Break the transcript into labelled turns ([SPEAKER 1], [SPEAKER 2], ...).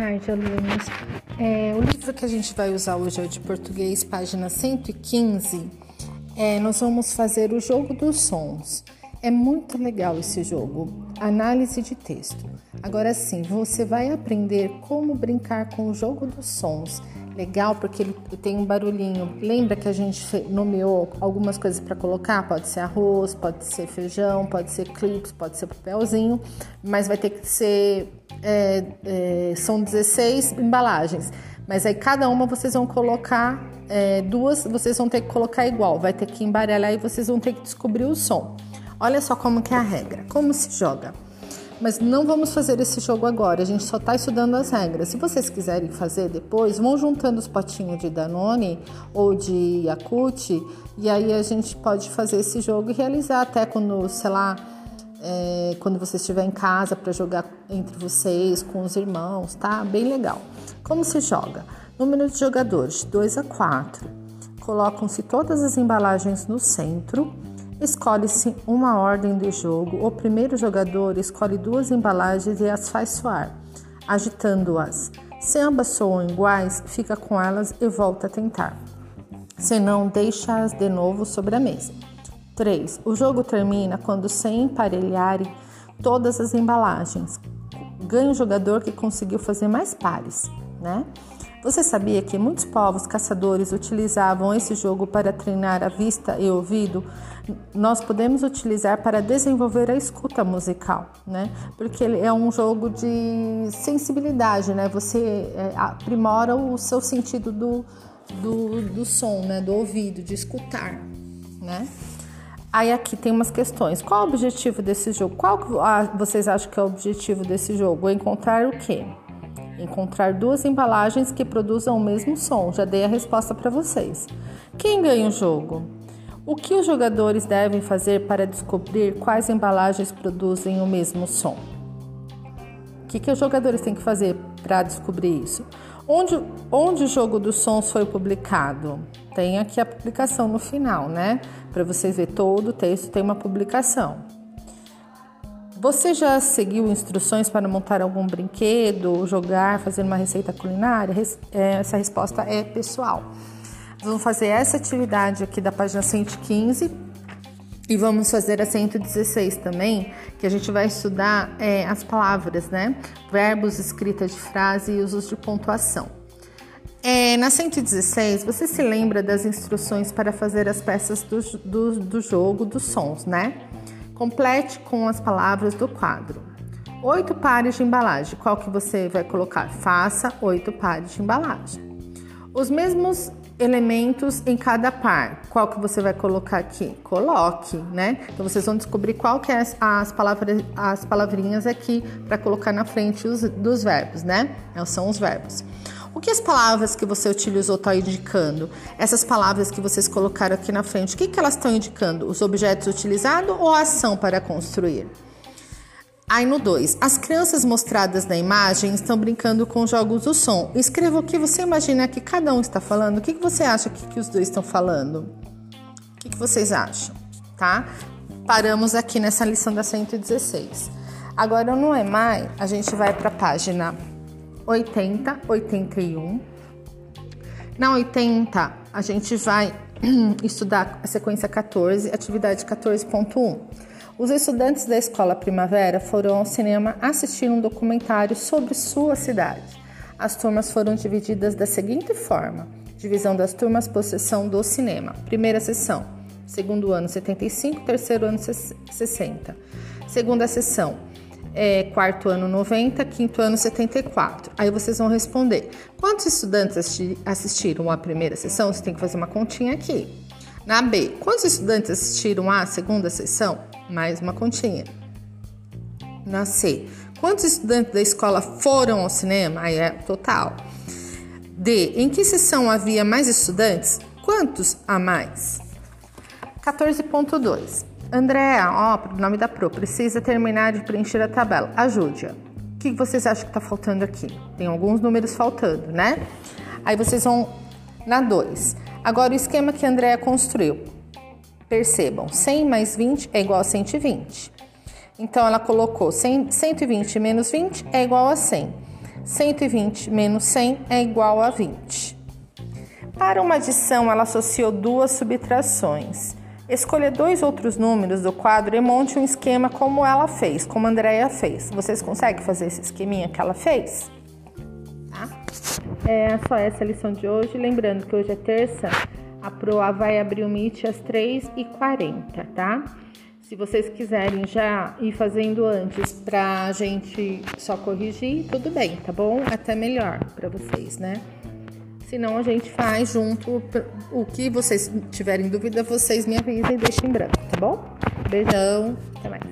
[SPEAKER 1] tarde, alunos. É, o livro que a gente vai usar hoje é o de português, página 115. É, nós vamos fazer o jogo dos sons. É muito legal esse jogo, análise de texto. Agora sim, você vai aprender como brincar com o jogo dos sons legal porque ele tem um barulhinho. Lembra que a gente nomeou algumas coisas para colocar? Pode ser arroz, pode ser feijão, pode ser clips, pode ser papelzinho, mas vai ter que ser. É, é, são 16 embalagens, mas aí cada uma vocês vão colocar é, duas, vocês vão ter que colocar igual, vai ter que embaralhar e vocês vão ter que descobrir o som. Olha só como que é a regra, como se joga. Mas não vamos fazer esse jogo agora, a gente só está estudando as regras. Se vocês quiserem fazer depois, vão juntando os potinhos de Danone ou de Yakult e aí a gente pode fazer esse jogo e realizar até quando, sei lá, é, quando você estiver em casa para jogar entre vocês, com os irmãos, tá? Bem legal. Como se joga? Número de jogadores, 2 a 4. Colocam-se todas as embalagens no centro Escolhe-se uma ordem de jogo. O primeiro jogador escolhe duas embalagens e as faz soar, agitando-as. Se ambas soam iguais, fica com elas e volta a tentar. Se não, deixa-as de novo sobre a mesa. 3. O jogo termina quando se emparelharem todas as embalagens. Ganha o jogador que conseguiu fazer mais pares, né? Você sabia que muitos povos caçadores utilizavam esse jogo para treinar a vista e ouvido? Nós podemos utilizar para desenvolver a escuta musical, né? Porque ele é um jogo de sensibilidade, né? Você é, aprimora o seu sentido do, do, do som, né? Do ouvido, de escutar, né? Aí aqui tem umas questões. Qual o objetivo desse jogo? Qual vocês acham que é o objetivo desse jogo? Encontrar o quê? Encontrar duas embalagens que produzam o mesmo som. Já dei a resposta para vocês. Quem ganha o jogo? O que os jogadores devem fazer para descobrir quais embalagens produzem o mesmo som? O que, que os jogadores têm que fazer para descobrir isso? Onde, onde o jogo dos sons foi publicado? Tem aqui a publicação no final, né? Para vocês verem todo o texto, tem uma publicação. Você já seguiu instruções para montar algum brinquedo, jogar, fazer uma receita culinária? É, essa resposta é pessoal. Vamos fazer essa atividade aqui da página 115 e vamos fazer a 116 também, que a gente vai estudar é, as palavras, né? Verbos, escrita de frase e usos de pontuação. É, na 116, você se lembra das instruções para fazer as peças do, do, do jogo dos sons, né? Complete com as palavras do quadro. Oito pares de embalagem. Qual que você vai colocar? Faça oito pares de embalagem. Os mesmos elementos em cada par. Qual que você vai colocar aqui? Coloque, né? Então vocês vão descobrir qual que é as, as palavras, as palavrinhas aqui para colocar na frente os, dos verbos, né? São os verbos. O que as palavras que você utilizou estão indicando? Essas palavras que vocês colocaram aqui na frente, o que, que elas estão indicando? Os objetos utilizados ou a ação para construir? Aí no 2, as crianças mostradas na imagem estão brincando com jogos do som. Escreva o que você imagina que cada um está falando. O que, que você acha que, que os dois estão falando? O que, que vocês acham? Tá? Paramos aqui nessa lição da 116. Agora não é mais, a gente vai para a página 80, 81. Na 80, a gente vai estudar a sequência 14, atividade 14.1. Os estudantes da escola Primavera foram ao cinema assistir um documentário sobre sua cidade. As turmas foram divididas da seguinte forma: divisão das turmas por sessão do cinema. Primeira sessão, segundo ano 75, terceiro ano 60. Segunda sessão, é, quarto ano 90, quinto ano 74. Aí vocês vão responder: quantos estudantes assistiram à primeira sessão? Você tem que fazer uma continha aqui. Na B, quantos estudantes assistiram à segunda sessão? Mais uma continha. Na C, quantos estudantes da escola foram ao cinema? Aí é total. D, em que sessão havia mais estudantes? Quantos a mais? 14.2 Andréa, ó, nome da Pro, precisa terminar de preencher a tabela. Ajude-a. O que vocês acham que está faltando aqui? Tem alguns números faltando, né? Aí vocês vão na 2. Agora o esquema que a Andréa construiu. Percebam, 100 mais 20 é igual a 120. Então ela colocou 100, 120 menos 20 é igual a 100. 120 menos 100 é igual a 20. Para uma adição, ela associou duas subtrações. Escolha dois outros números do quadro e monte um esquema como ela fez, como a Andrea fez. Vocês conseguem fazer esse esqueminha que ela fez? Tá? É só essa lição de hoje. Lembrando que hoje é terça, a Proa vai abrir o Meet às 3h40, tá? Se vocês quiserem já ir fazendo antes pra gente só corrigir, tudo bem, tá bom? Até melhor para vocês, né? Senão a gente faz junto. O que vocês tiverem dúvida, vocês me avisem e deixem em branco, tá bom? Beijão, até mais.